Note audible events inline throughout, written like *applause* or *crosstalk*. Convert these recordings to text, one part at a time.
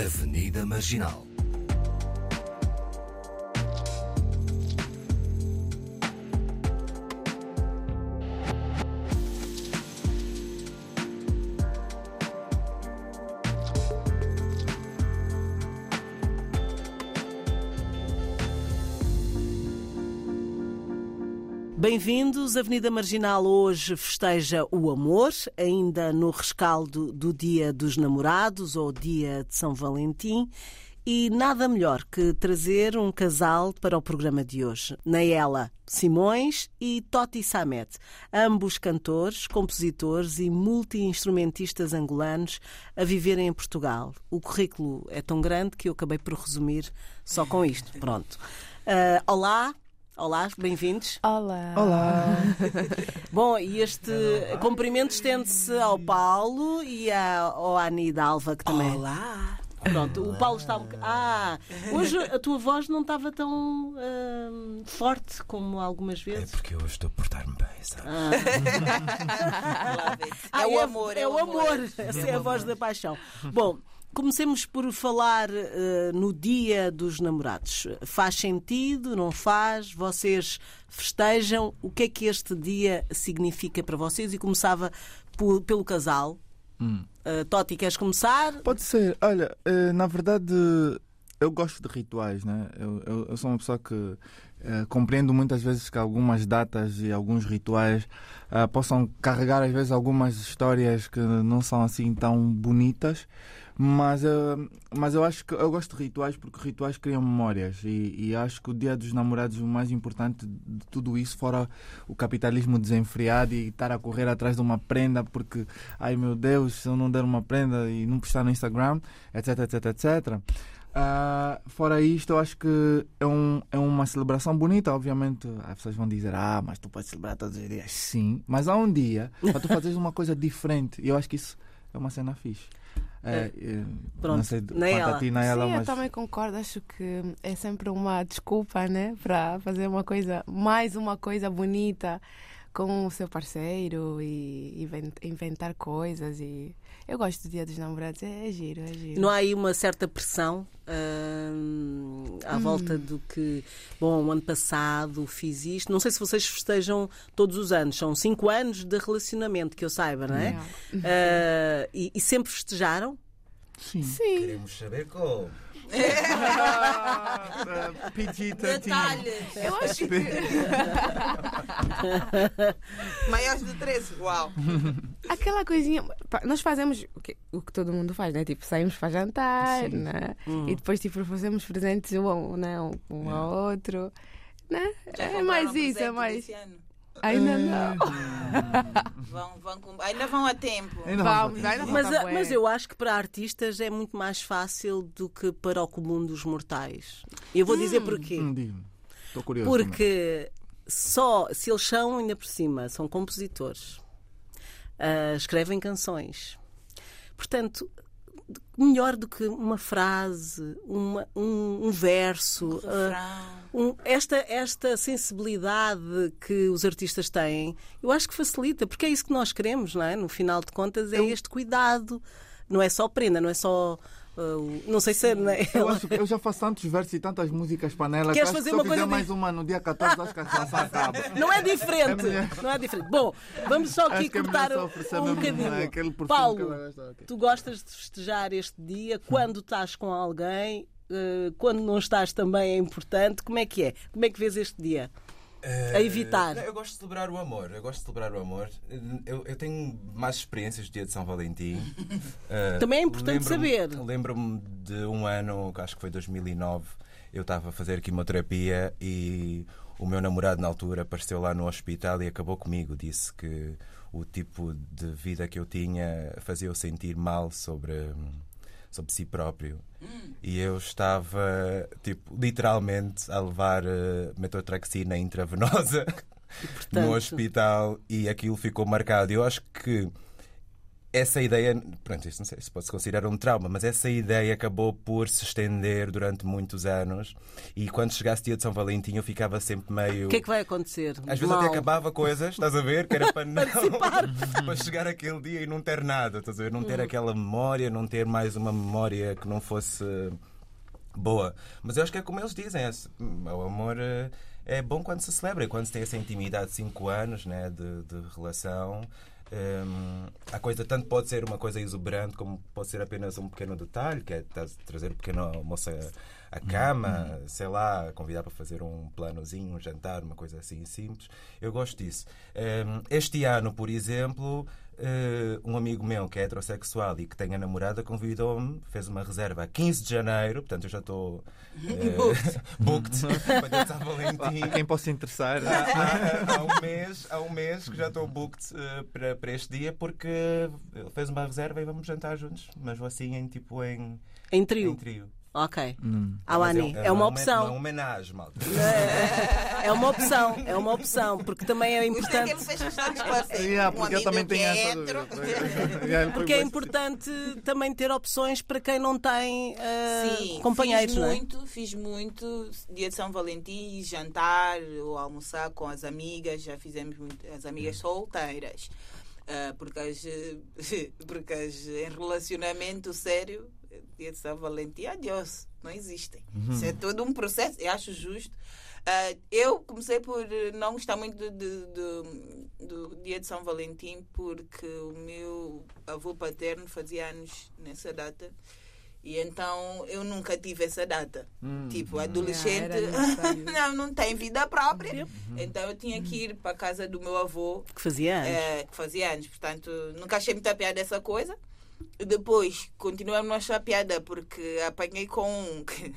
Avenida Marginal. Bem-vindos. Avenida Marginal hoje festeja o amor, ainda no rescaldo do Dia dos Namorados ou Dia de São Valentim. E nada melhor que trazer um casal para o programa de hoje. Naela Simões e Toti Samet, ambos cantores, compositores e multi-instrumentistas angolanos a viverem em Portugal. O currículo é tão grande que eu acabei por resumir só com isto. Pronto. Uh, olá, Olá, bem-vindos. Olá. Olá. *laughs* Bom, e este cumprimento estende-se ao Paulo e à, ao Ani Dalva, que também. Olá. Pronto, o Paulo está um Ah, hoje a tua voz não estava tão hum, forte como algumas É vezes. porque eu estou a portar-me bem, sabe? Ah, *laughs* É o amor, é, o amor. Essa é a voz da paixão. Bom, comecemos por falar eh, no Dia dos Namorados. Faz sentido? Não faz? Vocês festejam? O que é que este dia significa para vocês? E começava por- pelo casal. Eh, Toti, queres começar? Pode ser. Olha, eh, na verdade, eu gosto de rituais, né? Eu, eu, eu sou uma pessoa que compreendo muitas vezes que algumas datas e alguns rituais possam carregar, às vezes, algumas histórias que não são assim tão bonitas. Mas, eh, mas eu acho que eu gosto de rituais porque rituais criam memórias e, e acho que o Dia dos Namorados o mais importante de tudo isso fora o capitalismo desenfreado e estar a correr atrás de uma prenda porque ai meu Deus, se eu não der uma prenda e não postar no Instagram, etc, etc, etc. Ah, fora isto, eu acho que é, um, é uma celebração bonita. Obviamente, as pessoas vão dizer: Ah, mas tu podes celebrar todos os dias. Sim, mas há um dia para tu *laughs* fazeres uma coisa diferente. E eu acho que isso é uma cena fixe. É, é, Pronto, não sei nem ela. a ti, nem ela, Sim, eu mas também concordo. Acho que é sempre uma desculpa, né? Para fazer uma coisa, mais uma coisa bonita com o seu parceiro e inven- inventar coisas. E eu gosto do Dia dos Namorados. É, é giro, é giro. Não há aí uma certa pressão hum, à volta do que. Bom, o ano passado fiz isto. Não sei se vocês festejam todos os anos. São cinco anos de relacionamento, que eu saiba, não é? Ah, e, e sempre festejaram? sim. Sim. Queremos saber como. *laughs* Ah, PG-13. Eu acho que. Maiores de 13. Uau. Aquela coisinha. pá, Nós fazemos o que, o que todo mundo faz, né? Tipo, saímos para jantar, né? E depois, tipo, fazemos presentes um, ao- né? um, um ao outro. Né? Já É compraram mais isso, é presente mais. desse ano? Ainda não. Vão, vão, com- ainda vão a tempo. Ainda Vamos, ainda Mas, ah, bué. mas eu acho que para artistas é muito mais fácil do que para o comum dos mortais. Eu vou dizer porquê. Hum. Estou curioso. também. Porque só se eles são, ainda por cima, são compositores, ah, escrevem canções. Portanto, melhor do que uma frase, uma- um, um verso. ah, Refrão. um- esta, esta sensibilidade que os artistas têm, eu acho que facilita, porque é isso que nós queremos, não é? No final de contas, é este cuidado. Não é só prenda, não é só. Ah, não sei se é. não é? Eu acho que eu já faço tantos versos e tantas músicas panela Queres que fazer uma coisa de- mais uma no dia 14, acho que a relação *laughs* acaba. Não é diferente. É não é diferente. Bom, vamos só aqui é cortar um bocadinho. né, Paulo, ela gosta, ok. tu gostas de festejar este dia quando estás com alguém? eh, Quando não estás também é importante. Como é que é? Como é que vês este dia? A evitar. Eh, Não, eu gosto de celebrar o amor. Eu gosto de celebrar o amor. Eu, eu tenho mais experiências do dia de São Valentim. *laughs* Eh, Também é importante lembro-me- saber. Lembro-me de um ano, que acho que foi 2009, eu estava a fazer quimioterapia e o meu namorado na altura apareceu lá no hospital e acabou comigo. Disse que o tipo de vida que eu tinha fazia-o sentir mal sobre, sobre si próprio. E eu estava, tipo, literalmente a levar uh, metotraxina intravenosa no portanto- hospital e aquilo ficou marcado. Eu acho que essa ideia, pronto, isto não sei se pode se considerar um trauma, mas essa ideia acabou por se estender durante muitos anos e quando chegasse dia de São Valentim eu ficava sempre meio. O que é que vai acontecer? Às vezes Mal. até acabava coisas, estás a ver? Que era para *laughs* não. *laughs* para chegar aquele dia e não ter nada, estás a ver? Não Hum. ter aquela memória, não ter mais uma memória que não fosse boa. Mas eu acho que é como eles dizem: é- o amor eh, é bom quando se celebra quando se tem essa intimidade de 5 anos né, de, de relação. Hum, a coisa tanto pode ser uma coisa exuberante como pode ser apenas um pequeno detalhe, que é tra- trazer um pequeno almoço à- à cama, sei lá, convidar para fazer um planozinho, um jantar, uma coisa assim simples. Eu gosto disso. Hum, este ano, por exemplo, um amigo meu que é heterossexual e que tem a namorada convidou-me, fez uma reserva a 15 de janeiro, portanto eu já estou eh, *laughs* booked para São Valentim. A quem possa interessar. Há, há- há um mês, há um mês que já estou booked eh, para, para este dia porque ele fez uma reserva e vamos jantar juntos, mas vou assim em tipo em, Em em trio. Ok. Hum. Awani, Mas é uma Uma opção. homenagem, malta. *laughs* É uma opção, é uma opção, porque também é Por isso é que ele importante. fez questão de esclarecer. Yeah, um porque eu também tenho *laughs* *laughs* é essa Porque é importante também ter opções para quem não tem eh, Sim, companheiros, fiz não é? muito, fiz muito. Dia de São Valentim, jantar ou almoçar com as amigas, já fizemos muito, as amigas solteiras. Ah, porque, as, porque as em relacionamento sério, dia de São Valentim, adiós, não existem. Isso é todo um processo, eu acho justo. Ah, eu comecei por não gostar muito do, do- do- do dia de São Valentim porque o meu avô paterno fazia anos nessa data e então eu nunca tive essa data. Tipo, adolescente era aniversário. *laughs* não, não tem vida própria. Então eu tinha que ir para a casa do meu avô Que fazia anos. eh, que fazia anos. Portanto, nunca achei muita piada essa coisa. Depois, continuei a achar piada porque apanhei com um que,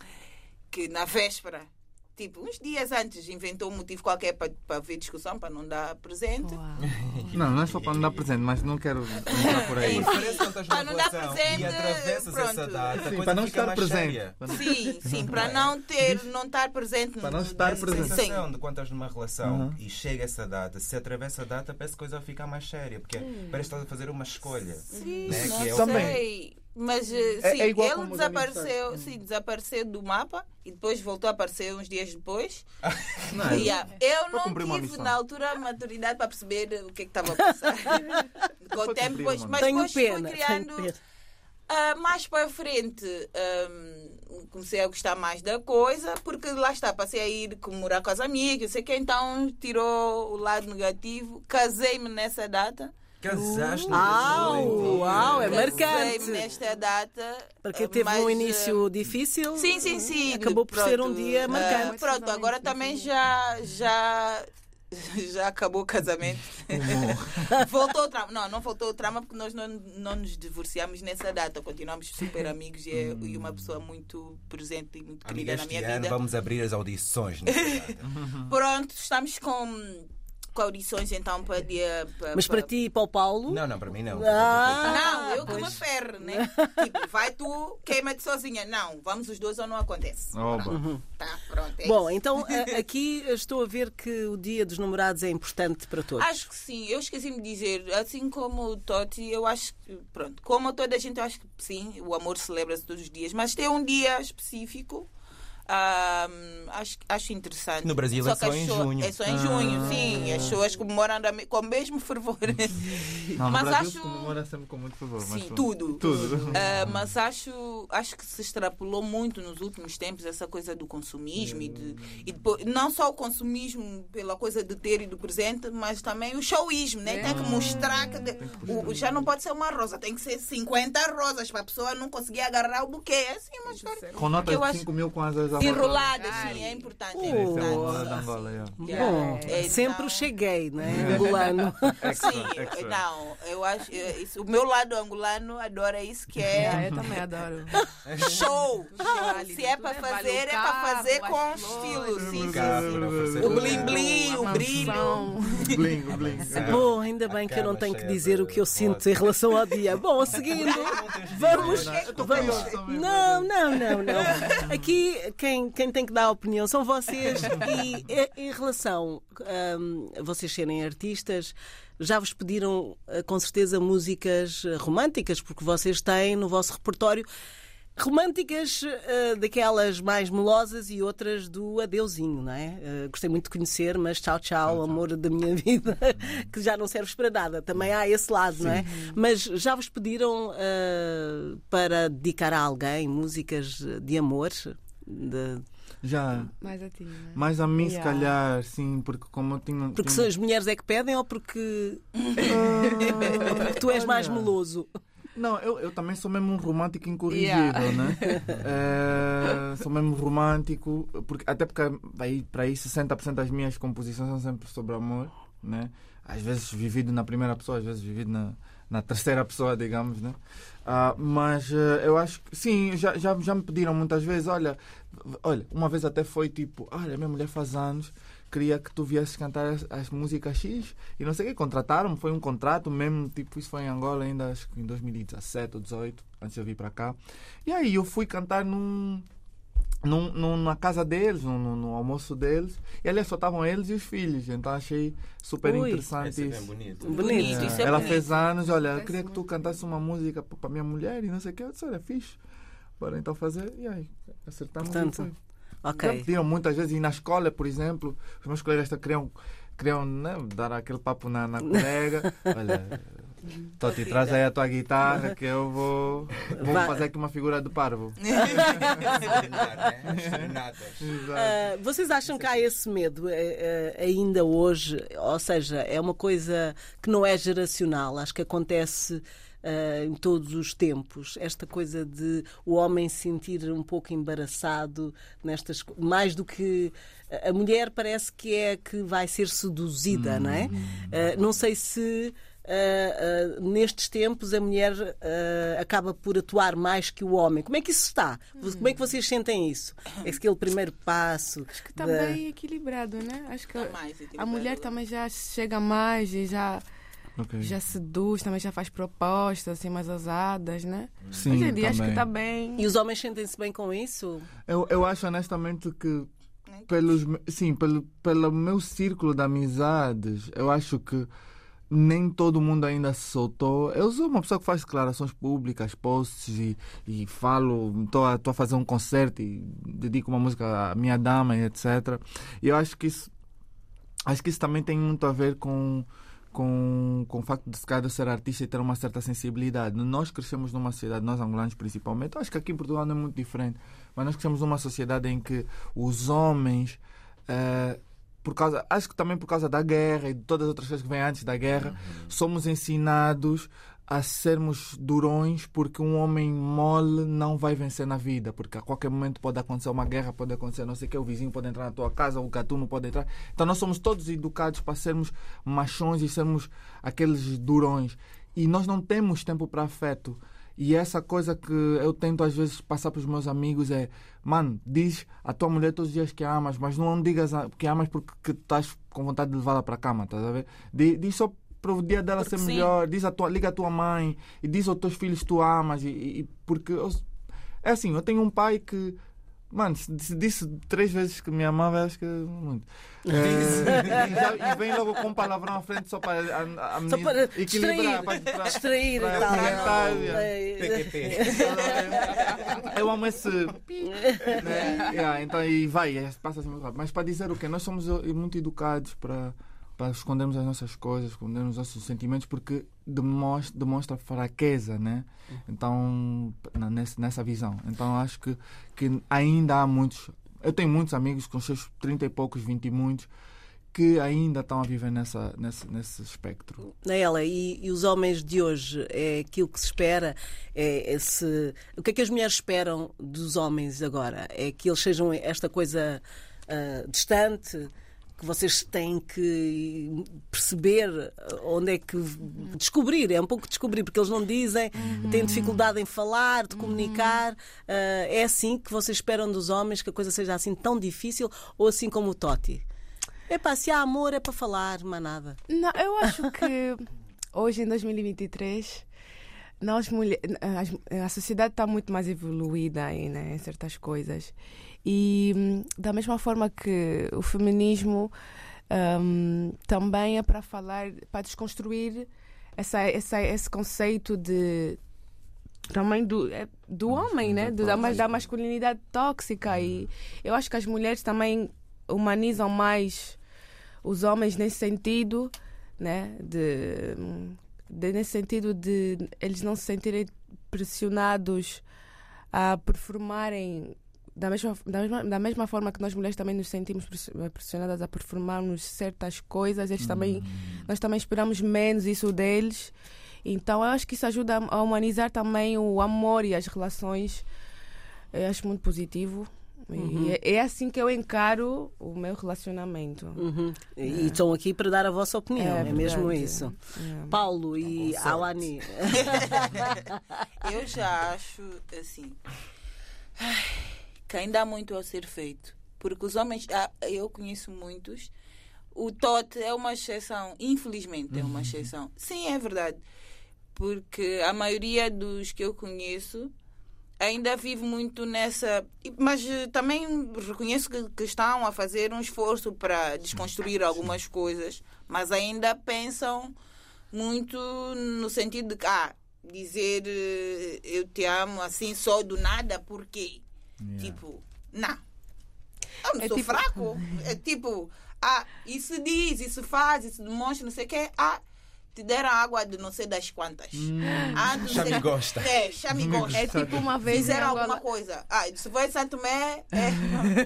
*laughs* que na véspera, tipo, uns dias antes, inventou um motivo qualquer para, para haver discussão, para não dar presente. Uau. *laughs* Não, não é só para não dar presente, mas não quero entrar por aí. Não estás Para não dar presente, e atravessas essa pronto. data, a Sim, para não fica estar mais presente. não- Sim, sim, para não ter, não estar presente. Para não estar presente. Sim. sensação de quando estás numa relação Uhum. e chega essa data, se atravessa a data, parece que a coisa vai ficar mais séria, porque parece que estás a fazer uma escolha. Sim, né, não que é o- Também. Mas eh, É- sim, é igual ele desapareceu, sim, desapareceu do mapa e depois voltou a aparecer uns dias depois. *laughs* Não, é- Yeah. Eu não tive na altura a maturidade para perceber o que é que estava a passar. *laughs* Com o tempo, depois, mas tenho depois pena, fui criando. Ah, mais para frente ahm, comecei a gostar mais da coisa, porque lá está, passei a ir comemorar com as amigas, sei que então tirou o lado negativo, casei-me nessa data. Casaste Uau, Valentim. uau, é marcante. Casei-me nesta data. Ah, teve mas, um ah, início difícil, Sim, sim, sim. acabou por ser um Pronto, dia ah, marcante. pronto, agora também já, já, *laughs* já acabou o casamento. *laughs* voltou o trama. Não, não voltou o trama porque nós não, não nos divorciamos nessa data. Continuamos super amigos e, é, e uma pessoa muito presente e muito Amiga, querida na este minha ano vida. vamos abrir as audições. *laughs* Pronto, estamos com, com audições então para dia. Para, Mas para ti e para o Paulo, Não, não, para mim não. Ah, Não, eu que pois. me ferro, né? *laughs* tipo, vai tu, queima-te sozinha. Não, vamos os dois ou não acontece. Oba. Tá, pronto. é Bom, isso. então *laughs* aqui estou a ver que o Dia dos Namorados é importante para todos. Acho que sim, eu esqueci-me de dizer, assim como o Totti, eu acho que, pronto, como toda a gente, eu acho que sim, o amor celebra-se todos os dias, mas tem um dia específico. Acho, acho interessante. No Brasil Só é que só as em junho. É só em junho, sim. As pessoas comemoram com o mesmo fervor. *laughs* Não, Mas acho- comemora sempre com muito mas Sim, tudo. Tudo. Ah, mas acho, acho que se extrapolou muito nos últimos tempos essa coisa do consumismo e, de, e depois, não só o consumismo pela coisa de ter e do presente, mas também o showismo, né? Tem que mostrar que de- o, o- já não pode ser uma rosa, tem que ser 50 rosas para a pessoa não conseguir agarrar o buquê. É assim uma história Com notas Eu de acho- 5 mil kwanzas à volta. enrolada, Ai. sim, é importante. Oh. É importante. Angola, yeah. Yeah. Bom, É, sempre então- o cheguei, né? *laughs* Angolano. Sim, não, eu acho, isso, o meu lado angolano adora isso que é Ah, eu também adoro. *laughs* Show! Se é para é fazer, é para fazer com estilo. Sim, sim, O bling bling, o brilho. Bling, bling. Bom, ainda bem que eu não tenho que dizer o que eu sinto em relação ao dia. Bom, seguindo, *laughs* vamos. vamos. Não, não, não, não. Aqui quem, quem tem que dar a opinião são vocês. *laughs* E em relação hum, a vocês serem artistas, já vos pediram eh, com certeza músicas eh, românticas, porque vocês têm no vosso repertório românticas uh, daquelas mais melosas e outras do adeusinho, não é? Uh, gostei muito de conhecer, mas tchau, tchau, amor da minha *laughs* vida, que já não serves para nada. Também há esse lado, Sim. não é? Mas já vos pediram uh, para dedicar a alguém músicas de amor? De... Já. Mais a ti, né? Mais a mim, yeah. se calhar, sim, porque como eu tinha. Porque tinha... as mulheres é que pedem ou porque. *laughs* ou porque tu és mais meloso? Não, eu, eu também sou mesmo um romântico incorrigível, yeah. né? É, *laughs* sou mesmo romântico, porque, até porque aí, para aí 60% das minhas composições são sempre sobre amor, né? Às vezes vivido na primeira pessoa, às vezes vivido na, na terceira pessoa, digamos, né? Uh, mas uh, eu acho que sim, já, já, já me pediram muitas vezes, olha, olha, uma vez até foi tipo, olha, minha mulher faz anos queria que tu viesses cantar as, as músicas X e não sei o que, contrataram foi um contrato mesmo, tipo, isso foi em Angola ainda, acho que em 2017 ou 2018, antes de eu vir para cá. E aí eu fui cantar num, num, num, na casa deles, no, no, almoço deles, e ali só estavam eles e os filhos, então achei super Ui, interessante é isso. É bonito. bonito é. isso é Ela bonito. fez anos, olha, eu queria que tu cantasse uma música para minha mulher e não sei o que, eu disse, olha, fiz. Bora então fazer, e aí, acertamos Portanto, e. Ok. Já pediram muitas vezes, e na escola, por exemplo, os meus colegas queriam, queriam né, dar aquele papo na, na colega. *laughs* Olha, Toti, traz aí a tua guitarra que eu vou, vou fazer aqui uma figura do parvo. *laughs* uh, vocês acham que há esse medo uh, ainda hoje? Ou seja, é uma coisa que não é geracional, acho que acontece uh, em todos os tempos. Esta coisa de o homem se sentir um pouco embaraçado nestas mais do que a mulher parece que é que vai ser seduzida, hum. não é? Uh, não sei se Uh, uh, nestes tempos a mulher uh, acaba por atuar mais que o homem. Como é que isso está? Como é que vocês sentem isso? É aquele primeiro passo. Acho que está bem equilibrado, né? Acho que a mulher também já chega mais e já Okay. Já seduz, também já faz propostas assim mais ousadas, né? Sim, Hoje em dia acho que está bem. E os homens sentem-se bem com isso? Eu, eu acho honestamente que pelos, sim, pelo, pelo meu círculo de amizades, eu acho que nem todo mundo ainda soltou. Eu sou uma pessoa que faz declarações públicas, posts e, e falo, estou a, a fazer um concerto e dedico uma música à minha dama e etc. E eu acho que isso, acho que isso também tem muito a ver com com, com o facto de cada ser artista e ter uma certa sensibilidade. Nós crescemos numa sociedade, nós angolanos principalmente, acho que aqui em Portugal não é muito diferente, mas nós crescemos numa sociedade em que os homens, uh, por causa, acho que também por causa da guerra e de todas as outras coisas que vêm antes da guerra, uhum. somos ensinados a sermos durões porque um homem mole não vai vencer na vida, porque a qualquer momento pode acontecer uma guerra, pode acontecer não sei o que, o vizinho pode entrar na tua casa, o gatuno pode entrar. Então nós somos todos educados para sermos machões e sermos aqueles durões. E nós não temos tempo para afeto. E essa coisa que eu tento às vezes passar para os meus amigos é: mano, diz a tua mulher todos os dias que amas, mas não digas que amas porque estás com vontade de levá-la para a cama, estás a ver? Diz só para o dia dela porque ser sim. melhor. Diz a tua, liga a tua mãe e diz aos teus filhos que tu amas. E, e porque eu, é assim, eu tenho um pai que. Mano, se disse três vezes que me amava, acho que muito. É, *laughs* e, já, e, vem logo com um palavrão à frente só para, a, a só para equilibrar, distrair, para, para, distrair para, para tal. PQP. *laughs* Eu amo esse. *laughs* né? yeah, então, e vai, passa assim muito rápido. Mas para dizer o quê? Nós somos muito educados para para escondermos as nossas coisas, escondermos os nossos sentimentos, porque demonstra, demonstra fraqueza, né? Então, nessa, nessa visão. Então, acho que, que ainda há muitos. Eu tenho muitos amigos com seus 30 e poucos, 20 e muitos, que ainda estão a viver nessa, nesse, nesse espectro. Naela, e, e, os homens de hoje, é aquilo que se espera? É esse, o que é que as mulheres esperam dos homens agora? É que eles sejam esta coisa uh, distante? Que vocês têm que perceber onde é que descobrir, é um pouco descobrir, porque eles não dizem, uhum. têm dificuldade em falar, de comunicar. Uhum. Uh, é assim que vocês esperam dos homens que a coisa seja assim tão difícil, ou assim como o Totti? É pá, se há amor é para falar, mas nada. Não, eu acho que *laughs* hoje em 2023 nós mulheres, a sociedade está muito mais evoluída aí, né, em certas coisas. E da mesma forma que o feminismo Ahm, também é para falar, para desconstruir essa, essa, esse conceito de também do, é, do homem, né? Do, da, da masculinidade tóxica. E eu acho que as mulheres também humanizam mais os homens nesse sentido, né? De, de- nesse sentido de eles não se sentirem pressionados a performarem da mesma, da, mesma, da mesma forma que nós mulheres também nos sentimos press- pressionadas a performarmos certas coisas, eles também, nós também esperamos menos isso deles. Então eu acho que isso ajuda a humanizar também o amor e as relações. Eu acho muito positivo. E é, é assim que eu encaro o meu relacionamento. Uhum. E estão aqui para dar a vossa opinião, é, É mesmo isso. É. Paulo e sorte. Alani. *laughs* Eu já acho assim ai, *laughs* que ainda há muito a ser feito. Porque os homens, ah, eu conheço muitos, o Tote é uma exceção, infelizmente é uma exceção. Sim, é verdade. Porque a maioria dos que eu conheço ainda vive muito nessa. Mas eh, também reconheço que, estão a fazer um esforço para desconstruir algumas coisas, mas ainda pensam muito no sentido de que, ah, dizer eh, eu te amo assim só do nada, por quê? Tipo, não. Eu não É sou tipo- fraco. É tipo, ah, isso diz, isso faz, isso demonstra, não sei o quê. Ah, te deram água de não sei das quantas. Ah, não Já sei- me gosta. É, já me *laughs* gosta. É tipo uma vez Fizeram Angola- alguma coisa. Ah, se foi em Santo Tomé, é,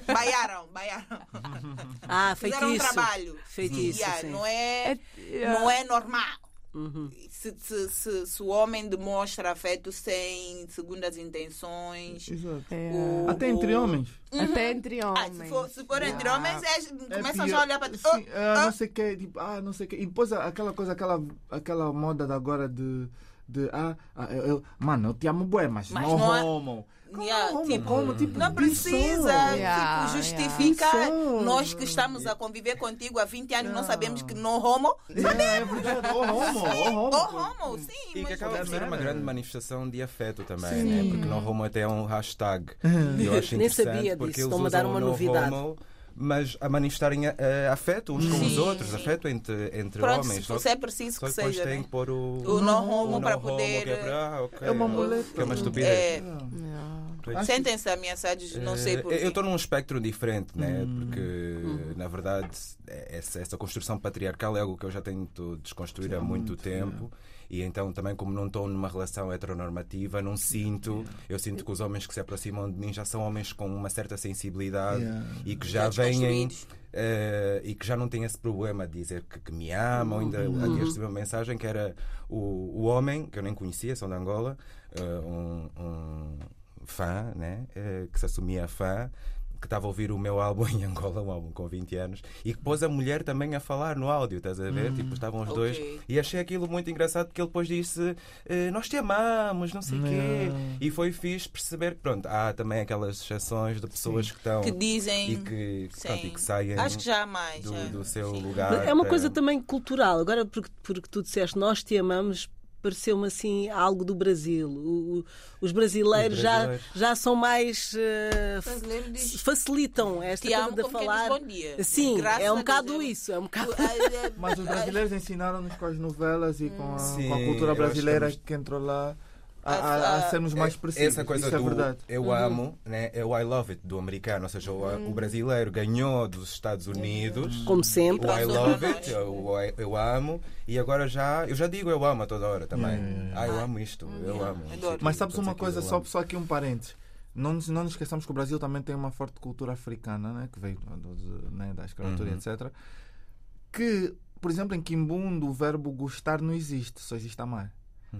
*laughs* baiaram, baiaram. *laughs* Ah, Fizeram um feitiço. trabalho. Feitiço, Yeah, sim. não, é, É, não é normal. Uhum. Se, se, se, se o homem demonstra afeto sem segundas intenções. Exato. É. o- Até entre homens. Até entre Ah, homens. se, for, se for entre Yeah. homens, é, É começam pior. já a olhar para Oh, ah, oh. não sei o que, tipo, ah, não sei o que. E depois aquela coisa, aquela, aquela moda de agora de. de ah, ah, eu, eu- mano, eu te amo bué, mas, Mas não, não é- homo. Como Yeah, homo? tipo, como? Tipo, Não diz só. precisa Yeah, tipo, justificar. yeah. Nós que estamos a conviver contigo há 20 anos não sabemos que não homo. Yeah, é verdade. Oh, homo, homo. Sim. E que mas- acaba por ser uma grande manifestação de afeto também, Sim. né? porque no homo até é um hashtag. Eu *laughs* acho Nem interessante sabia porque disso, estão-me a dar uma novidade. homo, mas a manifestarem eh, afeto uns com os outros, afeto entre, entre Pronto, homens. se fosse é preciso Só que depois seja. tem né? que pôr o, O no homo para poder- que é, para- ah, ok. É uma muleta. Que é uma estupidez. É. Sentem-se ameaçados, não sei Eh, porquê. Eu estou num espectro diferente, né? Hum. porque na verdade essa, essa construção patriarcal é algo que eu já tento desconstruir há muito tempo. E então também como não estou numa relação heteronormativa, não sinto, eu sinto que os homens que se aproximam de mim já são homens com uma certa sensibilidade Yeah. e que Já vêm eh, e que já não têm esse problema de dizer que, que me amam. Ainda aqui recebi uma mensagem que era o, o homem, que eu nem conhecia, são de Angola, eh, um, um fã, né? eh, que se assumia fã. Que estava a ouvir o meu álbum em Angola, um álbum com 20 anos, e que pôs a mulher também a falar no áudio, estás a ver? Tipo, estavam os dois. Ok. E achei aquilo muito engraçado porque ele depois disse: eh, Nós te amamos, não sei o quê. E foi fixe perceber que, pronto, há também aquelas exceções de pessoas que estão Que dizem. e que, pronto, Sim. e que saem Acho que já há mais. do, já. do seu Sim. lugar. Mas É uma para- coisa também cultural. Agora, porque, porque tu disseste nós te amamos, pareceu-me assim algo do Brasil. O- os brasileiros, Os já, brasileiros. já são mais. O brasileiro diz, facilitam esta coisa de falar. bom dia. Sim, Graças é um bocado isso. É um bocado... Mas os brasileiros ensinaram-nos com as novelas e com a, Sim, com a cultura acho que brasileira temos- que entrou lá a, a- A- sermos mais É- precisos. Essa coisa Isso é do verdade. eu amo, né, é o I love it do americano, ou seja, o, o brasileiro ganhou dos Estados Unidos. Como sempre. O I Passou love it, eu, eu, amo, e agora já, eu já digo eu amo a toda hora também. Ah, eu amo isto, eu amo. Adoro. Mas sabes uma coisa, só, só aqui um parênteses. Não nos, não nos esqueçamos que o Brasil também tem uma forte cultura africana, né, que veio do- né, da escravatura, Uhum. etc. Que, por exemplo, em Quimbundo o verbo gostar não existe, só existe amar.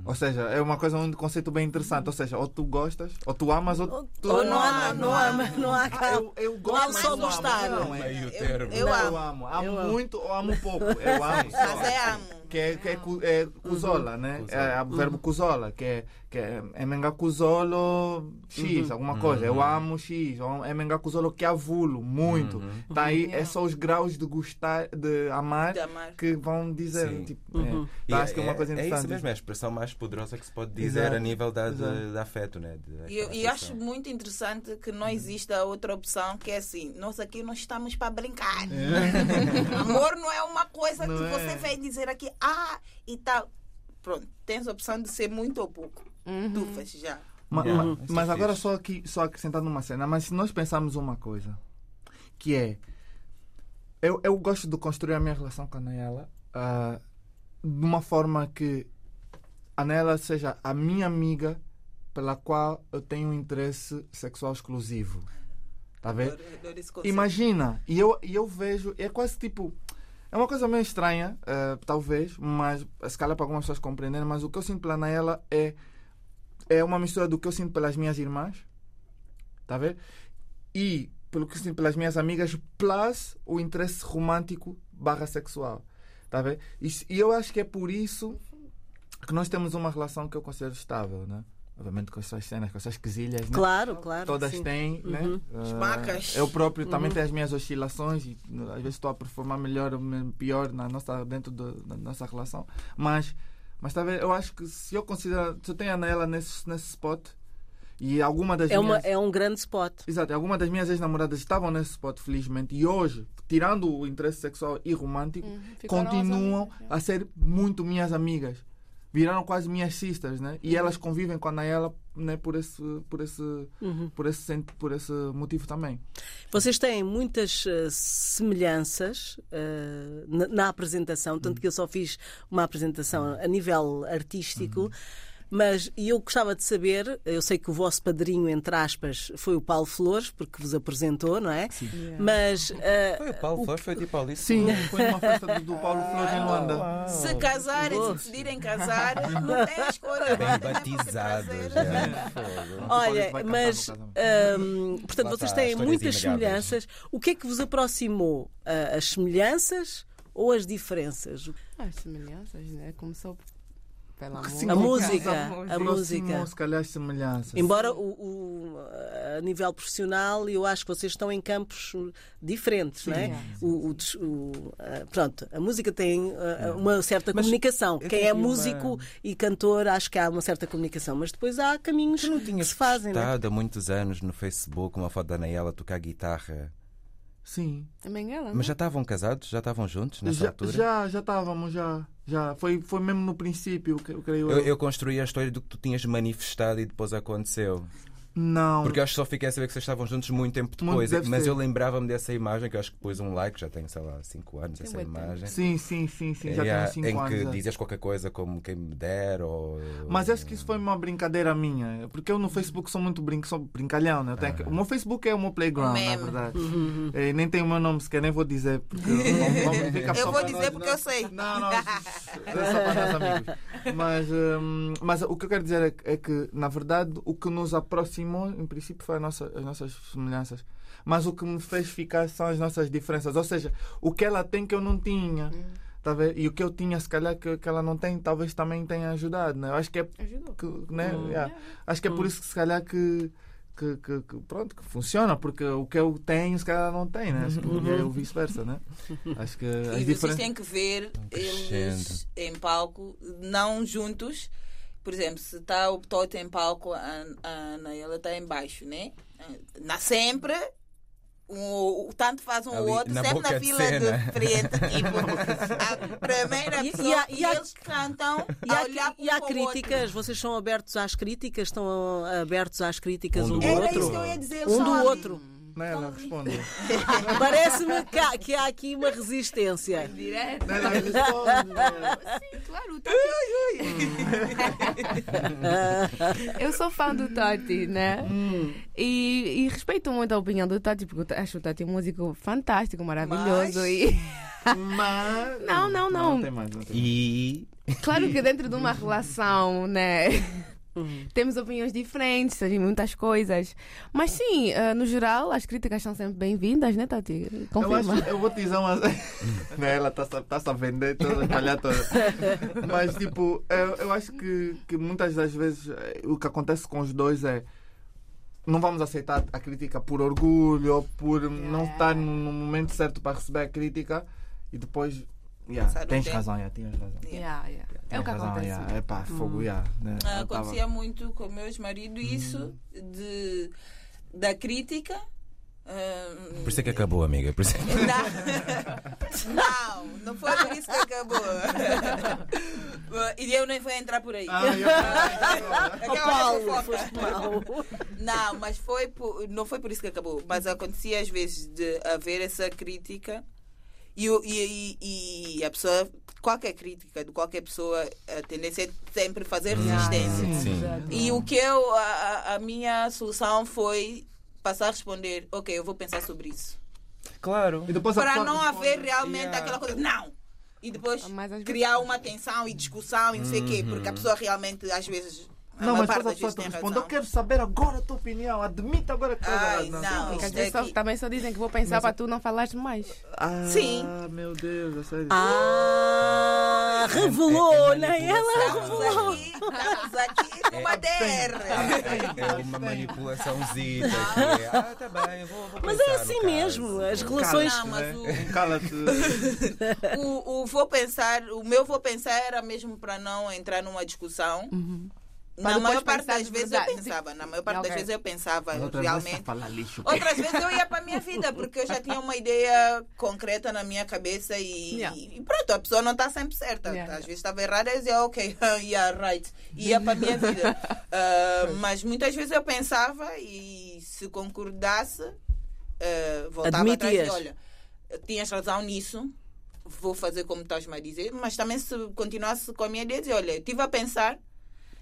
Ou seja, é uma coisa, um conceito bem interessante. Ou seja, ou tu gostas, ou tu amas, ou tu Ou não ama, não há, não há Ah, eu, eu Não gosto, há só não amo. gostar. Não, é- Eu- eu não, amo. eu amo. Amo Eu amo. muito ou amo pouco. Eu amo. só. Mas é amo. Que é, que é, é cuzola, né? É, o verbo cuzola, que é, que é, é menga cuzolo X, alguma coisa. Eu amo X, é menga cuzolo que avulo, muito. Tá aí, é só os graus de gostar, de amar, De amar. que vão dizer. Tipo, Uhum. é. Tá, acho que é uma coisa É interessante. isso mesmo, é a expressão mais poderosa que se pode dizer Exato, a nível da, de, de afeto, né? De E eu, acho muito interessante que não existe a outra opção que é assim, nós aqui não estamos para brincar. *laughs* Amor não é uma coisa Não que é. você vai dizer aqui, ah, e tal. Pronto, tens a opção de ser muito ou pouco. Tu faz já. Ma- Yeah, ma- isso é mas agora fixe. só aqui, só acrescentando uma cena, mas se nós pensarmos uma coisa, que é eu, eu gosto de construir a minha relação com a Nayela ah, de uma forma que a Nayela seja a minha amiga pela qual eu tenho um interesse sexual exclusivo. Tá conceito. Imagina, e eu, e eu vejo, é quase tipo. É uma coisa meio estranha, eh, talvez, mas se calhar para algumas pessoas compreenderem, mas o que eu sinto pela Naela é, é uma mistura do que eu sinto pelas minhas irmãs, tá a ver? E pelo que eu sinto pelas minhas amigas, plus o interesse romântico barra sexual, tá a ver? E, e eu acho que é por isso que nós temos uma relação que eu considero estável, né? Obviamente com essas cenas, com essas quesilhas, né? Claro, claro. Todas sim. têm, né? As Ah, macas. Eu próprio também tenho as minhas oscilações e às vezes estou a performar melhor ou pior na nossa, dentro do- da nossa relação. Mas, mas tá vendo? eu acho que se eu considerar, se eu tenho a Anaela nesse, nesse spot e alguma das É, uma, minhas. é um grande spot. Exato, alguma das minhas ex-namoradas estavam nesse spot, felizmente, e hoje, tirando o interesse sexual e romântico, Uhum, as continuam a ser muito minhas amigas. Viraram quase minhas sisters, né? E elas convivem com a Naela né? por, esse, por, esse, por, esse, por esse motivo também. Vocês têm muitas eh, semelhanças eh, na, na apresentação, tanto que eu só fiz uma apresentação a nível artístico. Mas e eu gostava de saber, eu sei que o vosso padrinho, entre aspas, foi o Paulo Flores, porque vos apresentou, não é? Yeah. Mas eh, Foi o Paulo Flores, foi tipo ali. Sim, foi numa festa do, do Paulo Flores em Luanda. *laughs* Se casarem, se decidirem casar, *laughs* não tem escolha. Bem porque batizados. Fogo. Olha, mas hum, portanto, Lá vocês têm muitas semelhanças. O que é que vos aproximou? Ah, as semelhanças ou as diferenças? As semelhanças, né? Começou pela Sim, A música. música, a música. As semelhanças. Embora o, o- a nível profissional, eu acho que vocês estão em campos diferentes, não é? Sim. O, o pronto, a música tem ah, uma certa Mas comunicação. eu Quem é aqui uma- músico e cantor, acho que há uma certa comunicação, mas depois há caminhos que se fazem, não é? há muitos anos no Facebook uma foto da Anaela a tocar guitarra. Sim. Também ela, Mas já estavam casados? Já estavam juntos nessa Já, altura? já, já estávamos, já. já. Foi, foi mesmo no princípio, que- eu creio Eu, eu. eu construí a história do que tu tinhas manifestado e depois aconteceu. Não. Porque eu acho que só fiquei a saber que vocês estavam juntos muito tempo Muito, depois. deve mas ser. eu lembrava-me dessa imagem, que eu acho que pus um like, já tenho, sei lá, 5 anos Tem essa bué tempo. imagem. Sim, sim, sim, sim. Já É, tenho cinco em anos. que já. dizes qualquer coisa como quem me der ou... Mas acho que isso foi uma brincadeira minha. Porque eu no Facebook sou muito brin sou brincalhão, né? Eu tenho que- O meu Facebook é o meu playground, na verdade. Eh, nem tem o meu nome sequer, nem vou dizer. Porque que Eu pessoa vou *laughs* dizer nós, porque não. eu sei. Não, não. É só para amigos. *laughs* Mas, hum, mas o que eu quero dizer é, que- é que, na verdade, o que nos aproximou, em princípio, foi a nossa, as nossas semelhanças. Mas o que me fez ficar são as nossas diferenças. Ou seja, o que ela tem que eu não tinha. Tá a ver? E o que eu tinha, se calhar, que, que ela não tem, talvez também tenha ajudado. Né? Eu acho que é Ajudou. que, né? yeah. Acho que é por isso que se calhar que, que, que- que, pronto, que funciona, porque o que eu tenho se calhar ela não tem, né? *laughs* Acho que é o vice-versa, né? Acho que as E vocês diferenças. têm que ver eles em palco, não juntos. Por exemplo, se está o Toto em palco, a, a Ana ela está em baixo, né? Na sempre, o, o tanto faz um Ali, ou outro, na sempre na de fila cena. de frente, *laughs* tipo, a primeira E- pessoa, e há- e, e há- eles cantam E a há, olhar e há para o outro. críticas, vocês são abertos às críticas, estão abertos às críticas Um um do do Era outro? isso que eu ia dizer. Um só do ali. outro. Né? Ela responde. Parece-me que há, que há aqui uma resistência. Direto. Né? Ela responde. né? Claro, tá *laughs* Eu sou fã do Tati, né? E, e respeito muito a opinião do Tati, porque eu acho o Tati um músico fantástico, maravilhoso. Mas- E *laughs* Mas. Não, não, não. Não tem mais. Não tem mais. E... claro que dentro de uma relação, né? Temos opiniões diferentes em muitas coisas. Mas sim, eh, no geral, as críticas são sempre bem-vindas, né, Tati? Eu, Confirma. acho, eu vou te dizer uma. *laughs* Né, Ela está-se tá a vender toda, espalhar toda. *laughs* Mas, tipo, eu, eu acho que, que muitas das vezes eh, o que acontece com os dois é. Não vamos aceitar a crítica por orgulho ou por não estar no, no momento certo para receber a crítica e depois. Yeah, tens tempo. razão, yeah, tinhas razão. Yeah, yeah. É o que acontece. yeah, É pá, fogo, yeah, né, Ah, eu tava- acontecia muito com meus maridos isso de, da crítica. ah, Por isso é que acabou, amiga. Por isso é que... *laughs* Não, não, não foi por isso que acabou. E eu nem vou entrar por aí. Ah, Aquela Paulo. Não, mas foi por- não foi por isso que acabou. Mas acontecia às vezes de haver essa crítica e, e- e- a pessoa, qualquer crítica de qualquer pessoa, a tendência é sempre fazer resistência. Sim. E o que eu, a, a- minha solução foi passar a responder: Ok, eu vou pensar sobre isso. Claro. E Para não haver realmente Yeah. aquela coisa, não! E depois criar uma tensão e discussão e não sei o quê, porque a pessoa realmente, às vezes, Não, mas depois a pessoa te responde. Eu quero saber agora a tua opinião, admita agora que Ai, não. Vezes é só- que- também só dizem que vou pensar para tu não falares mais. Ah, Sim. meu Deus, é sério. Ah, revelou, É- é né? Ela Estamos revelou. aqui, estamos aqui numa DR. É uma é, Ah, tá bem, eu vou, vou Mas é assim caso." mesmo. As relações. Não, mas o, Cala-te. *laughs* o, o vou pensar, o meu vou pensar era mesmo para não entrar numa discussão. Pra Na maior parte das vezes eu pensava, na maior parte Ok. das vezes eu pensava Outras vezes realmente. falar lixo. Outras vezes eu ia para a minha *laughs* vida, porque eu já tinha uma ideia concreta na minha cabeça e, Yeah. e pronto, a pessoa não está sempre certa. Yeah, Às yeah. vezes estava errada e dizia, ok, *laughs* yeah, right. Ia para a minha vida. *laughs* Ah, mas muitas vezes eu pensava e se concordasse, ah, voltava atrás e Admitias. olha, tinhas razão nisso. Vou fazer como estás-me a dizer, mas também se continuasse com a minha ideia, dizia, olha, eu estive a pensar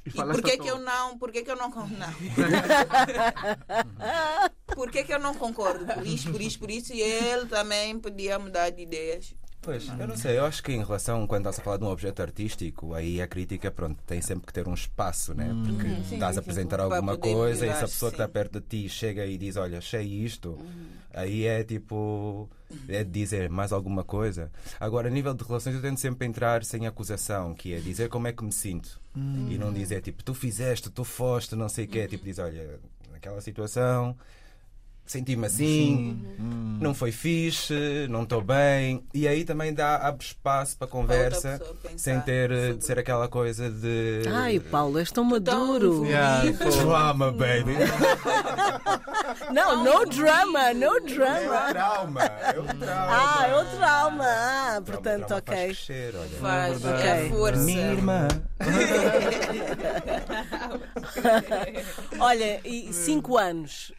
E e por que que eu não, por que que eu não, con- não. *laughs* por que que eu não concordo por isso, por isso, por isso e ele também podia mudar de ideias. Pois, eu não sei, eu acho que em relação, quando estás a falar de um objeto artístico, aí a crítica, pronto, tem sempre que ter um espaço, né? Porque Uhum. Sim, estás sim, a apresentar alguma coisa e se a pessoa que sim. está perto de ti chega e diz, olha, achei isto, aí é tipo, é de dizer mais alguma coisa. Agora, a nível de relações, eu tento sempre entrar sem acusação, que é dizer como é que me sinto. E não dizer, tipo, tu fizeste, tu foste, não sei o quê. Tipo, diz, olha, naquela situação senti-me assim, não foi fixe, não estou bem. E aí também dá abre espaço para conversa, sem ter eh, de sobre- ser aquela coisa de. Ai, Paulo, és tão Tão maduro. Yeah. Drama, baby! *laughs* Não, no drama, no É o drama. trauma! É o trauma! Ah, é o trauma. Ah, portanto, trauma Faz ok. crescer, olha. Faz é a força. Minha irmã. *laughs* *laughs* Olha, e cinco anos,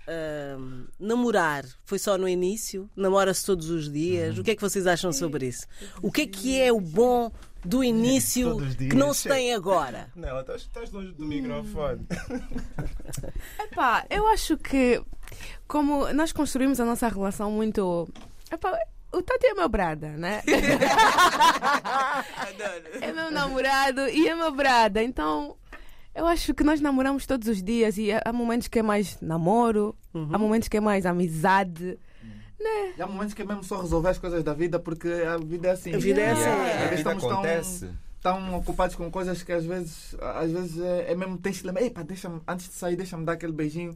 hum, namorar foi só no início? Namora-se todos os dias? O que é que vocês acham sobre isso? O que é que é o bom do início que não se tem agora? *laughs* Não, estás, estás longe do microfone. *laughs* Epá, eu acho que como nós construímos a nossa relação muito. Epá, o Tati é meu brada, né? *laughs* É meu namorado e é meu brada. Então, eu acho que nós namoramos todos os dias e há momentos que é mais namoro, há momentos que é mais amizade. E há momentos que é mesmo só resolver as coisas da vida porque a vida é assim. A vida é assim. Yeah, É. A vida Estamos tão- acontece. Estão ocupados com coisas que às vezes, às vezes é, é mesmo tens de lembrar, Ei, pá, deixa antes de sair, deixa-me dar aquele beijinho.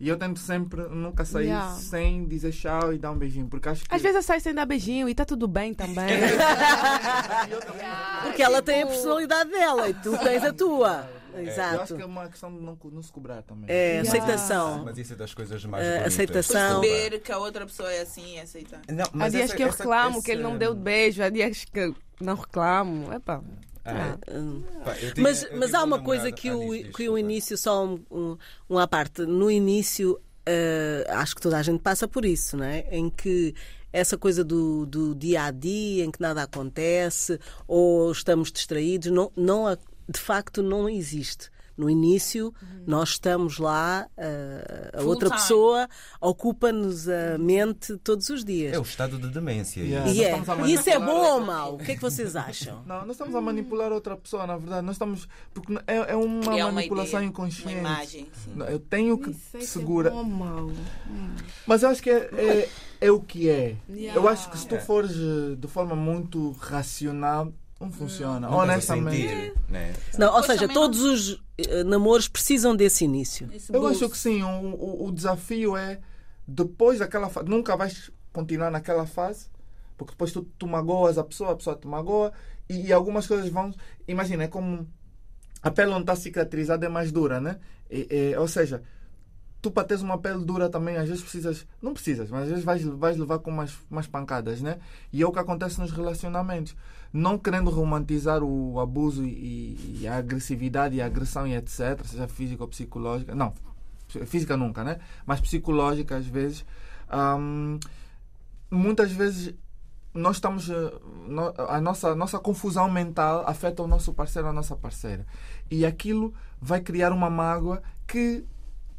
E eu tento sempre nunca sair Yeah. sem dizer tchau e dar um beijinho. Porque acho que. Às vezes eu saio sem dar beijinho e tá tudo bem também. *laughs* Porque ela tem a personalidade dela e tu tens a tua. Eu acho Exato. que é uma questão de não, não se cobrar também. É Yeah. aceitação. Mas isso é das coisas mais bonitas. aceitação. Perceber que a outra pessoa é assim e aceitar. Não, Há mas dias essa- que eu essa- reclamo que ele não me deu beijo, há dias que não reclamo. Epá. Ah, Hum. pá, tive- Mas, mas há uma coisa que Ah, o, que o início, só um, um, um à parte, no início, eh, acho que toda a gente passa por isso, não é? Em que essa coisa do, do dia a dia, em que nada acontece, ou estamos distraídos, não, não, de facto não existe. No início, nós estamos lá, uh, a Full outra time. pessoa ocupa-nos a mente todos os dias. É o estado de demência. Yeah. E Nós é. estamos a E isso é manipular bom ou mau? O que é que vocês acham? *laughs* Não, nós estamos a manipular outra pessoa, na verdade. Nós estamos. Porque é, é uma Criar uma manipulação ideia, inconsciente. Uma imagem. Sim. Não, Eu tenho que Nem sei se é segurar. bom ou mau. Mas eu acho que é, é, é o que é. Yeah. Eu acho que se tu Yeah. fores eh, de forma muito racional, não funciona. Não Honestamente. sentir, né? Não, ou seja, todos os eh, namoros precisam desse início. Eu acho que sim. O, o, o desafio é depois daquela fase. Nunca vais continuar naquela fase, porque depois tu, tu magoas a pessoa, a pessoa te magoa, e, e algumas coisas vão. Imagina, é como a pele não está cicatrizada, é mais dura, né? E- e- ou seja, tu para teres uma pele dura também, às vezes precisas. Não precisas, mas às vezes vais, vais levar com umas, umas pancadas, né? E é o que acontece nos relacionamentos. Não querendo romantizar o abuso e, e a agressividade e a agressão e etc., seja física ou psicológica. Não, física nunca, né? Mas psicológica às vezes. Ahm, muitas vezes nós estamos eh, a nossa a nossa confusão mental afeta o nosso parceiro a nossa parceira e aquilo vai criar uma mágoa que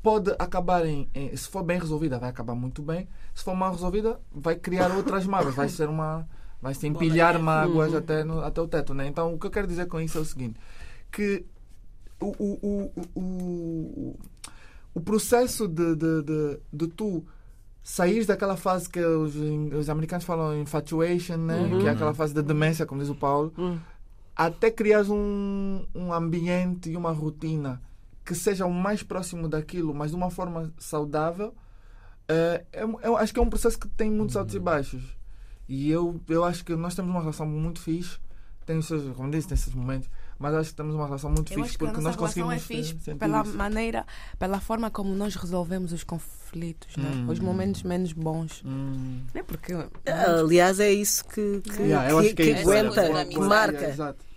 pode acabar em, em- se for bem resolvida vai acabar muito bem. Se for mal resolvida vai criar outras mágoas vai ser uma vai se empilhar mágoas até no, até o teto né? Então o que eu quero dizer com isso é o seguinte que o, o, o, o, o, processo de, de, de, de tu sair daquela fase que os, os americanos falam infatuation, né? que é aquela fase da demência, como diz o Paulo, até criares um, um ambiente e uma rotina que seja o mais próximo daquilo, mas de uma forma saudável, é, é, eu acho que é um processo que tem muitos altos e baixos. E eu, eu acho que nós temos uma relação muito fixe. Tem os seus, como disse, tem esses momentos, mas acho que temos uma relação muito Eu fixe acho que a porque nossa nós relação conseguimos é fixe pela isso. maneira, pela forma como nós resolvemos os conflitos, né? os momentos menos bons. Hum. Não é porque Aliás, é isso que, que, Yeah, que- que é que aguenta, que marca. Exato.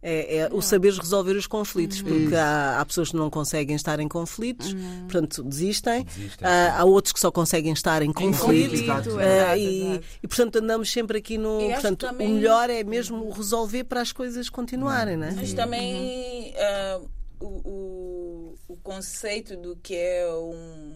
É, é o saber resolver os conflitos, porque há, há pessoas que não conseguem estar em conflitos, portanto desistem. Desistem. Há, há outros que só conseguem estar em conflitos. Exato. Ah, exato, e, exato. e, portanto andamos sempre aqui no. E Portanto, também- o melhor é mesmo resolver para as coisas continuarem, né? Mas também ah, o, o, o conceito do que é um,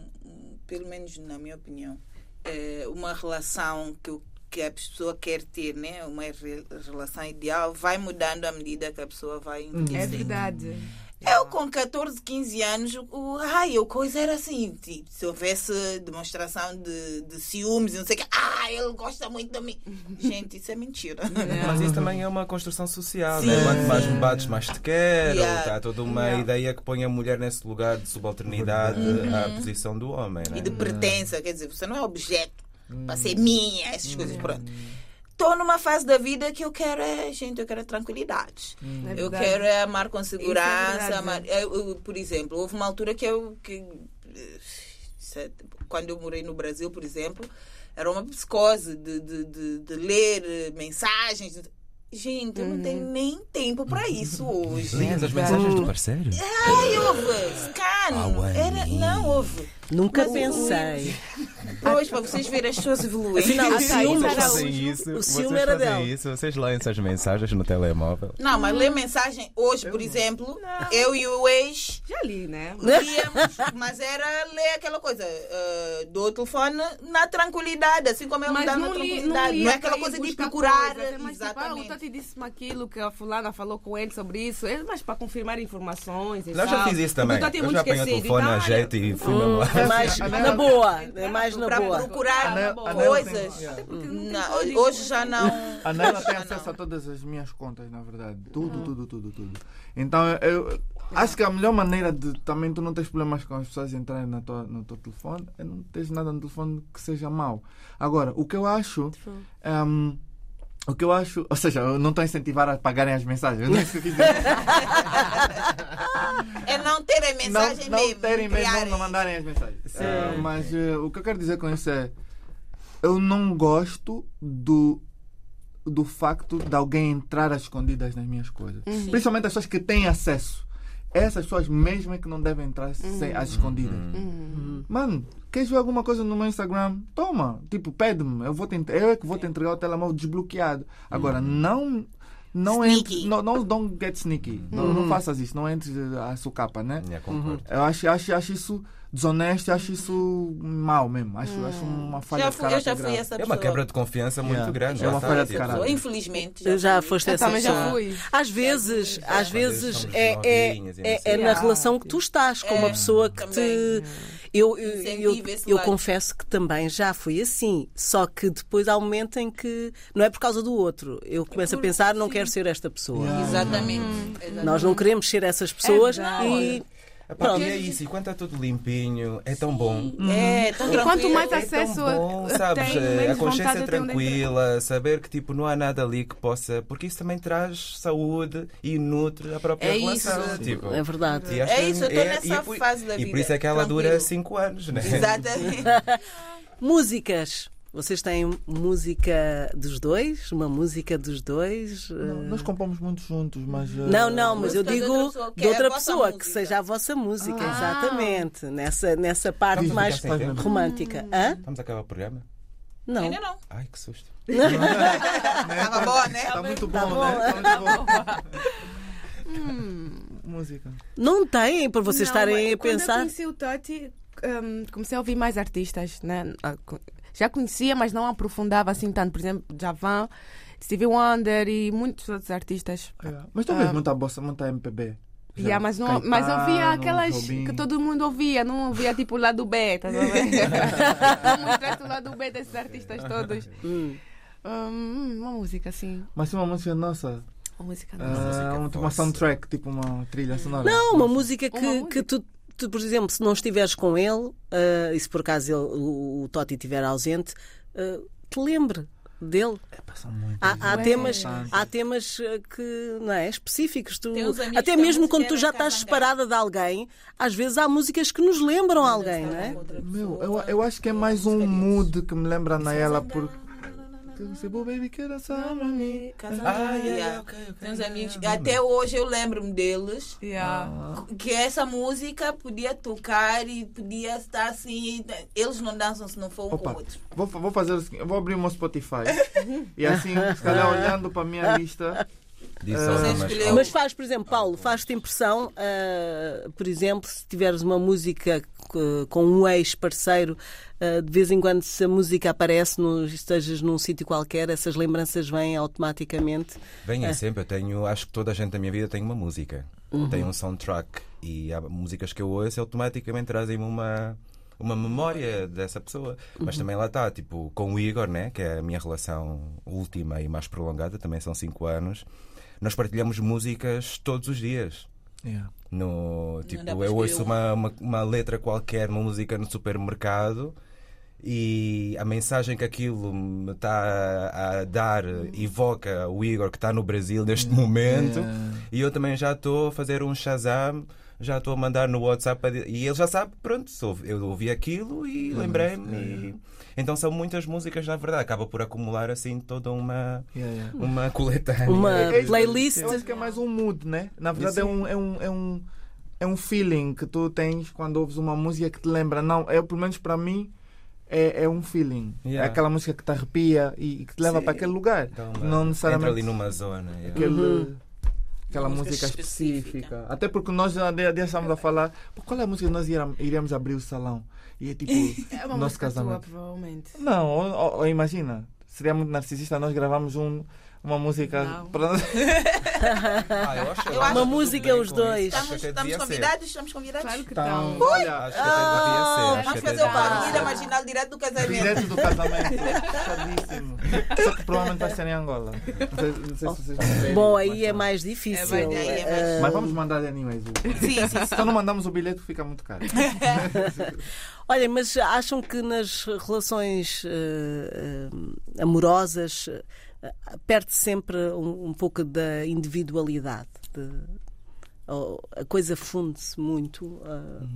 pelo menos na minha opinião, é uma relação que, o- que a pessoa quer ter, né? uma re- relação ideal, vai mudando à medida que a pessoa vai é envelhecendo. verdade. Eu com 14, 15 anos, o, ai, a coisa era assim. tipo, se houvesse demonstração de, de ciúmes e não sei o que, ah, ele gosta muito de mim. *laughs* Gente, isso é mentira. Mas isso também é uma construção social, Sim. né? Quanto mais me bates, mais te quero. Yeah. Há toda uma Yeah. ideia que põe a mulher nesse lugar de subalternidade à posição do homem, né? e de pertença, quer dizer, você não é objeto para ser minha, essas coisas, pronto. Estou numa fase da vida que eu quero é, gente, eu quero é tranquilidade. É eu quero é amar com é segurança. amar- eu- eu, por exemplo, houve uma altura que eu. Que, é- quando eu morei no Brasil, por exemplo, era uma psicose de, de, de, de ler mensagens. Gente, eu não tenho nem tempo para isso hoje. Lias as verdade. mensagens do parceiro? Ai, houve, scan. Era, não, houve. Nunca Mas pensei. Pois, para vocês verem as pessoas evoluem. Afinal, o ciúme era isso, o ciúme era dela. isso, vocês leem essas mensagens no telemóvel. Não, mas ler mensagem hoje, por exemplo, eu e o ex Já li, né? líamos, mas era ler aquela coisa eh, do telefone na tranquilidade, assim como ele Mas dá na não li, não tranquilidade. li Não é aquela coisa de procurar. coisas, é mais tipo, ah, o exatamente. Toti disse-me aquilo que a fulana falou com ele sobre isso. É mais para confirmar informações. e Eu já fiz isso também. é Eu muito já apanhei o esquecido. telefone a jeito e fui mesmo lá. É mais na boa, é mais na Para boa. procurar A Nela- a Nela coisas. hoje já não. A Nela tem acesso a todas as minhas contas, na verdade. Tudo, tudo, tudo, tudo. Então, eu acho que a melhor maneira de também tu não teres problemas com as pessoas entrarem na tua, no teu telefone é não teres nada no telefone que seja mau. Agora, o que eu acho. ehm, o que eu acho, ou seja, eu não estou a incentivar a pagarem as mensagens. Não é isso que eu. É não terem mensagem não, mesmo. não terem mesmo, não, mandarem as mensagens. Ah, mas eh, o que eu quero dizer com isso é eu não gosto do do facto de alguém entrar às escondidas nas minhas coisas. Principalmente as pessoas que têm acesso. Essas pessoas mesmo é que não devem entrar sem, às escondidas. Mano, queres ver alguma coisa no meu Instagram? Toma. Tipo, pede-me. Eu, vou te, eu é que vou te entregar o telemóvel desbloqueado. Agora, não não Sneaky. entre, não, não don't get sneaky. Não, Uhum. não faças isso, não entres a sucapa, né? Yeah, concordo. Eu acho, acho, acho isso desonesto, acho isso mau mesmo. Acho, acho uma falha Já de fui, eu caráter já fui essa É uma quebra de confiança muito Yeah. grande. É uma está, falha de caráter. Infelizmente. Já fui. foste Eu essa também já pessoa. fui. Às vezes, às vezes é, é, é, é na relação que tu estás com uma É, pessoa que também. te. Eu, eu, eu, eu lado. confesso que também já fui assim, só que depois há um momento em que não é por causa do outro. Eu começo a pensar, não quero ser esta pessoa. Yeah. Exatamente. exatamente. Nós não queremos ser essas pessoas e Epá, Pronto. e é isso, e quando está tudo limpinho, é tão bom. É, tão E quanto mais É acesso tão bom, sabes? tenho, a consciência tranquila, saber que tipo, não há nada ali que possa. Porque isso também traz saúde e nutre a própria É relação. isso. Tipo, é verdade. e É isso, eu tô nessa e fase da E por vida, isso é que ela dura tranquilo. 5 anos, né? Exatamente. *laughs* Músicas. Vocês têm música dos dois? Uma música dos dois? Não, Eh, nós compomos muito juntos, mas. eh, Não, não, mas eu Música de digo outra pessoa, que de é a outra pessoa, que seja a vossa música, Ah. exatamente. Nessa, nessa parte Diz, mais romântica. Hã? Vamos acabar o programa? Não. Ainda não. Ai, que susto. *laughs* Tava boa, né? Está muito bom, Tá bom. né? Tá muito bom. Música. Não têm, por vocês Não, estarem a pensar. eu conheci o Totti, hum, comecei a ouvir mais artistas, né? Ah, Já conhecia, mas não aprofundava assim tanto. Por exemplo, Javan, Stevie Wonder e muitos outros artistas. Yeah. Mas tu vês muita bossa, muita MPB. Já. Yeah, mas, não, mas eu via Caetano, aquelas Jobim. que todo mundo ouvia, não ouvia tipo o lado B, tá *laughs* vendo? não mostraste o lado B desses artistas todos. Hum. Hum, uma música assim. Mas uma música nossa, Uma música ah, nossa. música uma, uma soundtrack, tipo uma trilha sonora. Não, uma música que, Uma que tu, tu, por exemplo, se não estiveres com ele, ah, e se por acaso ele- o, o Totti estiver ausente, ah, te lembre dele. É. Há, há temas, há temas eh, que não é, específicos. Tu, até mesmo quando tu já estás separada de alguém, às vezes há músicas que nos lembram alguém, não é? Meu, eu, eu acho que é mais um mood que me lembra na ela porque. Ah, yeah, Yeah. ok, ok. Tem uns amigos. Até hoje eu lembro-me deles. Yeah. Que essa música podia tocar e podia estar assim. Eles não dançam se não for um com Opa, o outro. vou, vou fazer o seguinte: vou abrir o meu Spotify *laughs* e assim, se calhar olhando para a minha *laughs* lista. Ah, Você mas faz, por exemplo, Paulo, faz-te impressão, ah, por exemplo, se tiveres uma música co- com um ex-parceiro, ah, de vez em quando, se a música aparece, no, estejas num sítio qualquer, essas lembranças vêm automaticamente. Vem É. sempre, eu tenho, acho que toda a gente da minha vida tem uma música, Uhum. tem um soundtrack e há músicas que eu ouço e automaticamente trazem-me uma, uma memória dessa pessoa. Uhum. Mas também lá está, tipo, com o Igor, né, que é a minha relação última e mais prolongada, também são 5 anos, nós partilhamos músicas todos os dias. Yeah. No, tipo, eu ouço uma, uma, uma letra qualquer, uma música no supermercado e a mensagem que aquilo me está a dar evoca o Igor que está no Brasil neste momento Yeah. e eu também já estou a fazer um Shazam, já estou a mandar no WhatsApp e ele já sabe, pronto, sou- eu ouvi aquilo e lembrei-me. e- Então são muitas músicas, na verdade, acaba por acumular assim toda uma, Yeah, yeah. uma coletânea. Uma É isso, playlist. Eu acho que é mais um mood, né? Na verdade é um, é um, é um, é um feeling que tu tens quando ouves uma música que te lembra. Não, é, pelo menos para mim, é, é um feeling. Yeah. É aquela música que te arrepia e, e que te leva Sim. para aquele lugar. Então, não necessariamente Entra ali numa zona. yeah. aquele, Uhum. aquela Uma música música específica. específica. Até porque nós já, estamos a falar "Pô, qual é a música que nós iríamos abrir o salão. E é tipo *laughs* É uma nosso música tua, casamento. provavelmente. Não, ou, ou- ou imagina. Seria muito narcisista nós gravamos um, uma música Não. para *laughs* Ah, eu acho- eu Uma acho música, os dois. Estamos, estamos ser. convidados? Estamos convidados? Claro que Então, estão. olha, Acho que até devia ser. Vamos que fazer partilha ser. marginal direto do casamento. Direto do casamento. *laughs* Fechadíssimo. Só que provavelmente vai ser em Angola. Não sei, não sei se vocês vão ver. Bom, aí Mas é não. mais difícil. É aí é mais- Ah, Mas vamos mandar anyways. Sim, sim, sim. Se não mandamos o bilhete, fica muito caro. *laughs* Olha, mas acham que nas relações eh, eh, amorosas perde sempre um, um pouco da individualidade? de- ou a coisa funde-se muito? eh,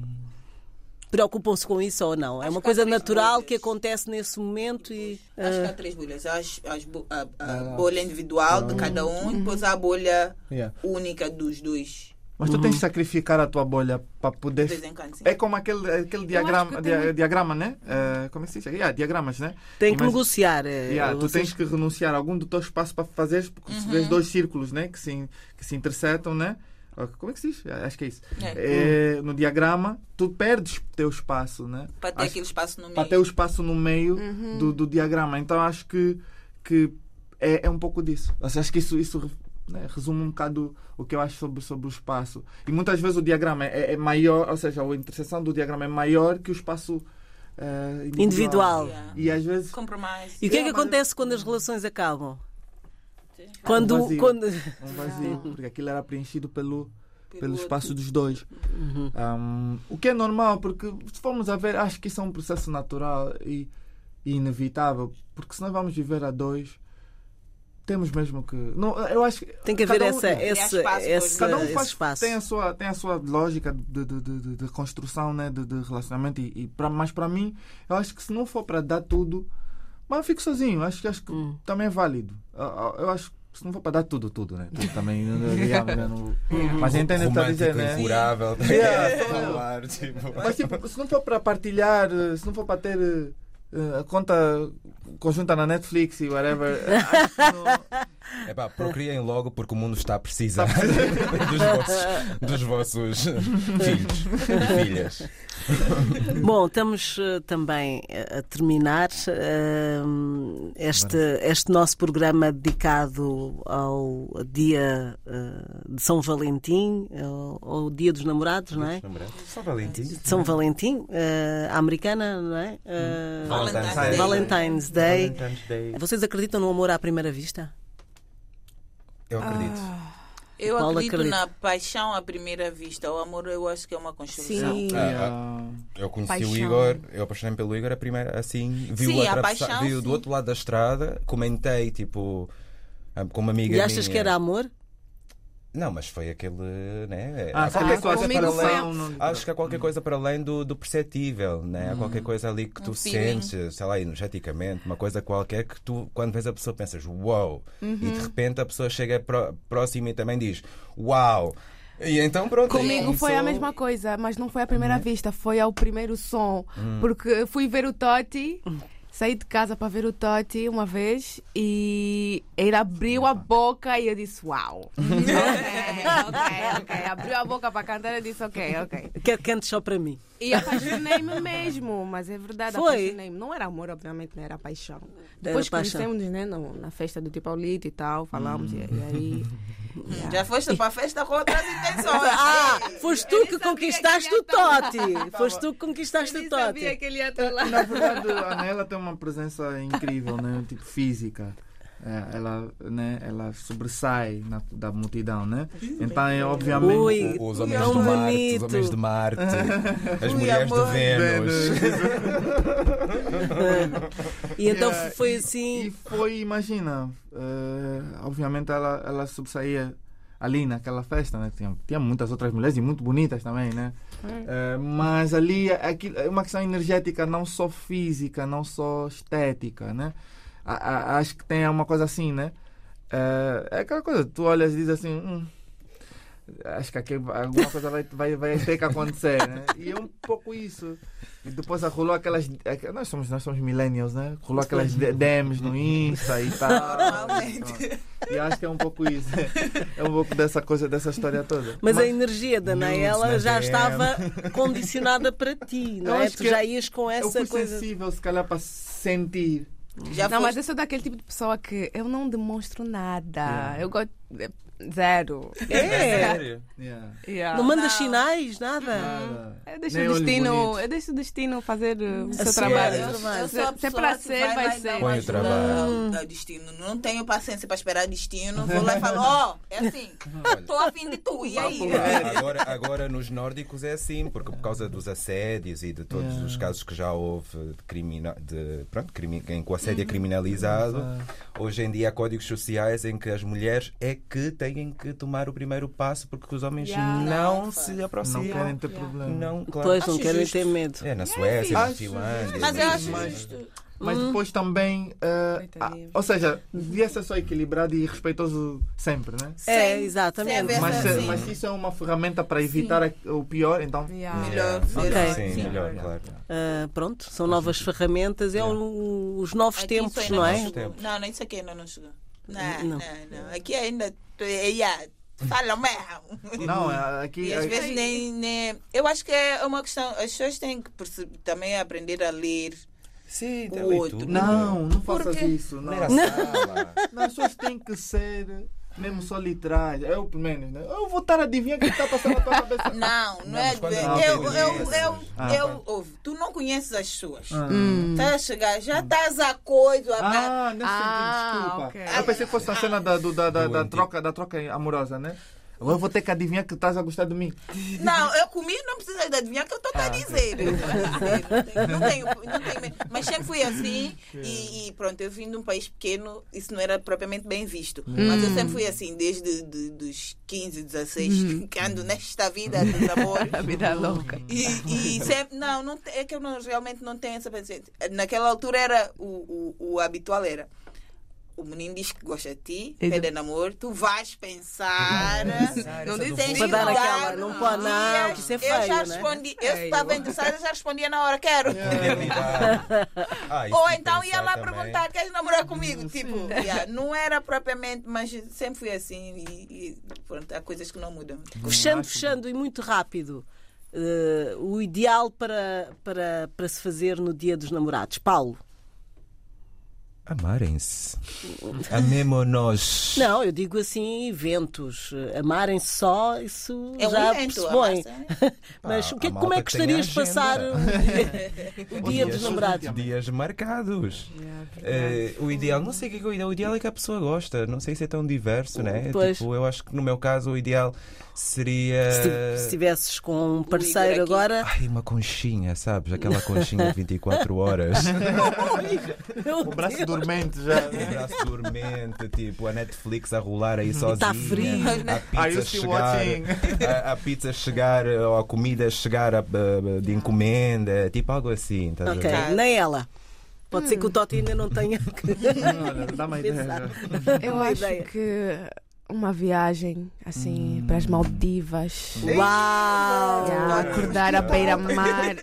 Preocupam-se com isso ou não? É Acho uma que há coisa três natural bolhas. que acontece nesse momento e. Acho que eh, há três bolhas. As, as bo- a, a Ah. bolha individual de cada um e depois há a bolha Yeah. única dos dois. Mas tu tens de sacrificar a tua bolha para De poder. É como aquele, aquele diagrama, diagrama, né? Eh, como é que se diz? Yeah, diagramas, né? Tem que Mas- negociar. é, Yeah, tu vocês- tens que renunciar a algum do teu espaço para fazeres, porque se vês dois círculos né? que, se, que se interceptam, né? Como é que se diz? Ah, Acho que é isso. É. É, no diagrama, tu perdes teu espaço, né? Para ter Acho- aquele espaço no meio. para ter o espaço no meio do, do diagrama. Então acho que, que é, é um pouco disso. Acho que isso, isso né, resume um bocado o que eu acho sobre, sobre o espaço. E muitas vezes o diagrama é, é maior, ou seja, a interseção do diagrama é maior que o espaço eh, individual. Individual. Yeah. E às vezes. Compromise. E o que é que mas- acontece quando as relações acabam? Um Quando. vazio. quando... Um vazio, *laughs* porque aquilo era preenchido pelo, pelo espaço dos dois. Um, o que é normal, porque se formos a ver, acho que isso é um processo natural e, e inevitável, porque se nós vamos viver a dois, temos mesmo que. Não, eu acho que Tem que haver um- essa, esse, esse, Cada um esse faz, espaço. tem, a sua, tem a sua lógica de, de, de, de- construção né, de, de relacionamento, e, e pra, mas para mim, eu acho que se não for para dar tudo, mas eu fico sozinho. Acho que, acho que Hum. também é válido. Eu, eu- acho que se não for para dar tudo, tudo, né? Tudo também. *laughs* né, não- mas entende o que está a dizer, Romântico, né? incurável. *laughs* Yeah. falar, tipo. Mas tipo, se não for para partilhar, se não for para ter a conta conjunta na Netflix e whatever, eh, acho que não- Epá, procriem logo porque o mundo está a precisar *laughs* dos vossos, dos vossos filhos e filhas. Bom, estamos eh, também eh, a terminar eh, este, este nosso programa dedicado ao dia eh, de São Valentim, ao, ao Dia dos Namorados, não é? Só Valentim. De São Valentim, eh, a americana, não é? Eh, Valentine's. Day. Valentine's Day. Valentine's Day. Vocês acreditam no amor à primeira vista? Eu acredito. Eu Paulo acredito acredita. na paixão à primeira vista. O amor eu acho que é uma construção. Sim. Ah, Yeah. Eu conheci Paixão. o Igor, eu apaixonei pelo Igor a primeira, assim, vi-o Sim, a paixão, vi-o do outro lado da estrada, comentei, tipo, ah, com uma amiga E achas minha. que era amor? Não, mas foi aquele, né? Ah, há qualquer coisa para além. Acho que há qualquer coisa para além do, do perceptível, né? Há Hum. qualquer coisa ali que tu Um feeling. sentes, sei lá, energeticamente, uma coisa qualquer que tu, quando vês a pessoa, pensas, uau! E Uhum. de repente a pessoa chega pró- próxima e também diz, uau! E então pronto. Comigo foi a mesma coisa, mas não foi à primeira vista, foi ao primeiro som. Porque fui ver o Totti, saí de casa para ver o Totti uma vez e ele abriu a boca e eu disse: Uau! *laughs* ok, ok, ok. Abriu a boca para cantar e eu disse: Ok, ok. Quer que cante só para mim? E apaixonei-me mesmo, mas é verdade, Foi? apaixonei-me. Não era amor, obviamente, não era paixão. Depois paixão. conhecemos né, na festa do Tipaulito e tal, falamos, e, e aí. *laughs* Já foste para a festa com outras intenções. Ah, foste tu que conquistaste que o Totti. Foste tu que conquistaste o Eu sabia Totti. que ele ia estar lá. Na verdade, a Anela tem uma presença incrível, né? Tipo física. É, ela, né, ela sobressai na, da multidão, né? Então, é, obviamente. Ui, Os homens do Marte, os homens de Marte, *laughs* as Ui, mulheres de. Vênus. E então Yeah, foi assim. E foi, imagina, eh, obviamente ela, ela sobressaía ali naquela festa, né? Tinha, tinha muitas outras mulheres e muito bonitas também, né? Eh, mas ali aquilo, é uma questão energética, não só física, não só estética, né? A- a- acho que tem uma coisa assim, né? Eh, é aquela coisa, tu olhas e dizes assim. "Hum, Acho que aqui alguma coisa vai, vai, vai ter que acontecer, né? E é um pouco isso. E depois rolou aquelas. aqu- Nós somos, nós somos millennials, né? Rolou aquelas DMs no Insta e tal. Normalmente. E acho que é um pouco isso. É um pouco dessa coisa, dessa história toda. Mas a energia da Nudes Naela na já DM. estava condicionada para ti, não Eu é? acho Tu que já ias com eu essa fui coisa. sensível, se calhar, para sentir. Já Não, mas foste- eu sou daquele tipo de pessoa que eu não demonstro nada. Yeah. Eu gosto. Zero. É. Sério? Yeah. Yeah. Não mandas Não. sinais, nada. Nada. Eu deixo, Nem o destino, eu deixo o destino fazer o A seu trabalho. eu- eu Se- é para ser, vai vai ser. Põe o trabalho. ao destino. Não tenho paciência para esperar destino. Vou lá e falo, ó, é assim. Estou a fim de tu. E aí? Agora, agora nos nórdicos é assim, porque por causa dos assédios e de todos Yeah. os casos que já houve de crimina, de, pronto, crimi, em que o assédio é criminalizado, hoje em dia há códigos sociais em que as mulheres é que têm que tomar o primeiro passo porque os homens Yeah. não Não, se Não aproximam. querem ter Yeah. problema. Não, claro. Pois, não Acho querem justo. ter medo. É na Suécia, na Finlândia. Mas eu acho mas- justo. mas depois também. eh, Coitadinho. ah, ou seja, devia ser só equilibrado e respeitoso sempre, né? É, exatamente. sem haver Mas, se- sim. mas se isso é uma ferramenta para evitar a- o pior, então. Yeah. Melhor Yeah. ser Ok. Sim, assim. melhor, claro. Ah, pronto, são novas ferramentas, é o- os novos Aqui tempos, não é? chegou. Tempos. Não, não, isso aqui ainda não chegou. Não, Não. não, não. Aqui ainda. É, yeah, Fala mesmo. *laughs* Não, é- aqui. E às é- vezes nem, nem. Eu acho que é uma questão. As pessoas têm que perce- também aprender a ler. Sim, O outro. tudo. Não, não faças quê? isso. Não. Não, as pessoas têm que ser mesmo só literais. Eu, pelo menos, né? Eu vou estar a adivinhar o que está passando na tua cabeça. *laughs* Não, não, Não, é. não eu, tem eu, conhece. eu, Ah, eu, ouve, tu não conheces as pessoas. Ah. Estás a chegar, já estás a coisa. a- Ah, nesse Ah, sentido, desculpa. ok. Eu pensei que fosse a cena da, do- da, da, da troca, da troca amorosa, né? Agora eu vou ter que adivinhar que estás a gostar de mim. Não, eu comi, não precisa de adivinhar o que eu estou Ah, a dizer. Não tenho, não tenho, mas sempre fui assim e, e pronto, eu vim de um país pequeno, isso não era propriamente bem visto. Mas eu sempre fui assim, desde de, dos 15, 16, *laughs* que ando nesta vida de namoro. *laughs* A vida louca. E, e sempre, não, não, é que eu não, realmente não tenho essa paciência. Naquela altura era o, o, o habitual era. O menino diz que gosta de ti, E pede namoro, tu vais pensar. Não tens disse de Para dar aquela, não pode, não, que isso é eu feio, já né? respondi, eu se Feio. estava interessada, eu já respondia na hora, quero. Ah, isso Ou de então ia lá também. perguntar, queres namorar comigo? Tipo, yeah, não era propriamente, mas sempre fui assim e, e pronto, há coisas que não mudam. Fechando, fechando e muito rápido. eh, o ideal para, para, para se fazer no dia dos namorados. Paulo. Amarem-se. Amemo-nos. Não, eu digo assim, eventos. Amarem-se só, isso É um já evento, pressupõe. amar-se, *laughs* Mas Ah, o que, a como é que que gostarias de passar o dia, *laughs* o dia dos Dias- namorados? Dias marcados. Yeah, Eh, o ideal, não sei o que é que é o ideal. O ideal é que a pessoa gosta. Não sei se é tão diverso, né? Pois. Tipo, eu acho que no meu caso o ideal seria. Se, ti- se estivesses com um parceiro agora. Ai, uma conchinha, sabes? Aquela conchinha de 24 horas. *laughs* O braço Deus. dormente já. O braço dormente, tipo, a Netflix a rolar aí sozinha. Tá frio. A Are you pizza chegar. A, a pizza chegar, ou a comida chegar a- a- de encomenda, tipo algo assim. estás a Ok, ver? nem ela. Pode ser que o Toti ainda não tenha. *laughs* Olha, Dá uma ideia. Eu acho ideia. que uma viagem assim para as Maldivas. Uau! Yeah, acordar à beira-mar,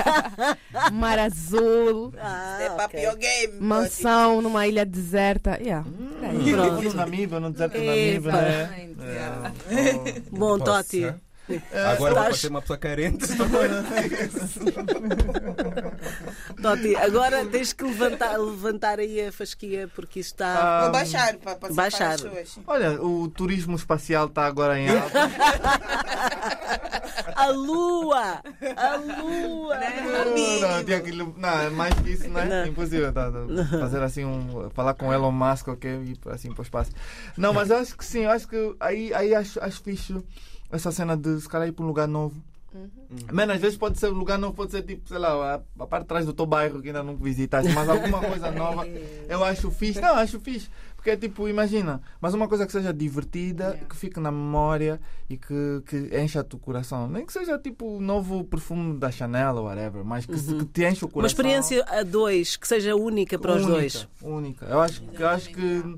*laughs* mar azul, Ah, É para ok. pior game. mansão numa ilha deserta. Yeah. por aí. Pronto. No Namíbia, no deserto. Namíbia, né? Yeah. É. Bom, Toti. Né? Agora Estás- pode ser uma pessoa carente. Toti, agora tens que levantar, levantar aí a fasquia porque isto está. Ah, Vou baixar para passar Baixar. para as pessoas. Olha, o turismo espacial está agora em alta. *laughs* A lua! A lua! Não, não, tinha que, não, é mais que isso, não é? Não. Impossível. Tá, tá, fazer assim um. Falar com Elon Musk, ok? E ir assim para o espaço. Não, mas eu acho que sim, eu acho que aí, aí acho, acho fixe essa cena de se calhar ir para um lugar novo. Mano, às vezes pode ser um lugar novo, pode ser tipo, sei lá, a, a parte de trás do teu bairro que ainda não visitaste, mas alguma *laughs* coisa nova eu acho fixe. Não, acho fixe. Porque é tipo, imagina, mas uma coisa que seja divertida, Yeah. que fique na memória e que, que encha o coração. Nem que seja tipo o novo perfume da Chanel ou whatever, mas que, se- que te enche o Uma coração. experiência a dois, que seja única para os única, dois. Única. Eu acho, eu acho que.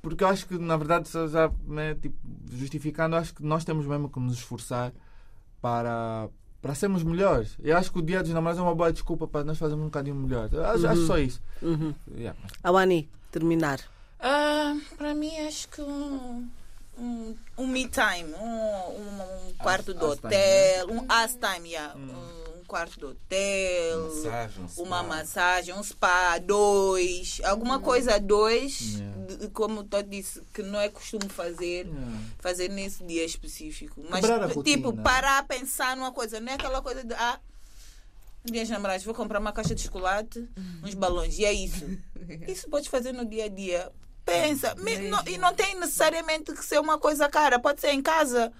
Porque eu acho que, na verdade, se eu já né, tipo, justificando, eu acho que nós temos mesmo que nos esforçar para, para sermos melhores. Eu acho que o Dia dos Namorados é uma boa desculpa para nós fazermos um bocadinho melhor. Eu acho, acho só isso. Uhum. Yeah. Awani, terminar. Ah, para mim, acho que um, um, um me time, um, um, quarto de us time, hotel, um as time, yeah, um quarto de hotel, Massagem, spa. uma massagem, um spa, dois, alguma coisa a dois, Yeah. de- como tu disse, que não é costume fazer. Yeah. Fazer nesse dia específico. Mas, tipo, parar a pensar numa coisa. Não é aquela coisa de, ah, dias namorados, vou comprar uma caixa de chocolate, uns balões. E é isso. *laughs* Isso podes fazer no dia a dia. Pensa. Não- e não tem necessariamente que ser uma coisa cara. Pode ser em casa.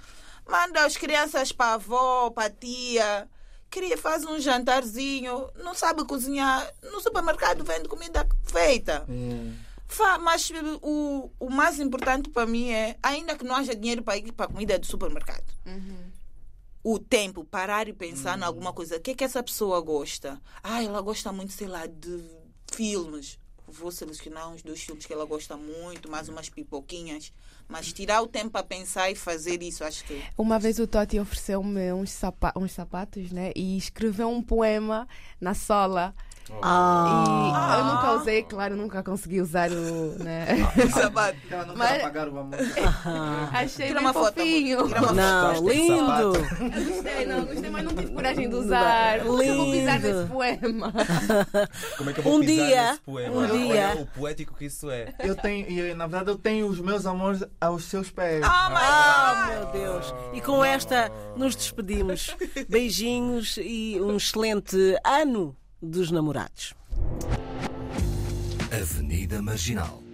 Manda as crianças para a avó, para a tia. Queria fazer um jantarzinho. Não sabe cozinhar. No supermercado vende comida feita. Yeah. Fa- Mas o, o mais importante para mim é, ainda que não haja dinheiro para ir para a comida do supermercado, o tempo, parar e pensar em alguma coisa. O que é que essa pessoa gosta? Ah, ela gosta muito, sei lá, de filmes, vou selecionar uns dois filmes que ela gosta muito, mais umas pipoquinhas. Mas tirar o tempo para pensar e fazer isso, acho que. Uma vez o Totti ofereceu-me uns, sapa uns sapatos, né? E escreveu um poema na sola. Ah, E eu nunca usei, claro, nunca consegui usar o. Né? *laughs* Sapato. Ela não Mas- apagar o amor. *laughs* Achei Tira bem uma foto, fofinho. Tira uma não, desse lindo. Gostei, não, gostei, mas não tive coragem de usar. Como que eu vou pisar Lindo. nesse poema? *laughs* Como é que eu vou Um pisar dia, nesse poema? um Olha dia. o poético que isso é. Eu tenho, e, na verdade, eu tenho os meus amores aos seus pés. Ah, meu Deus. E com esta nos despedimos. Beijinhos e um excelente ano dos namorados. Avenida Marginal.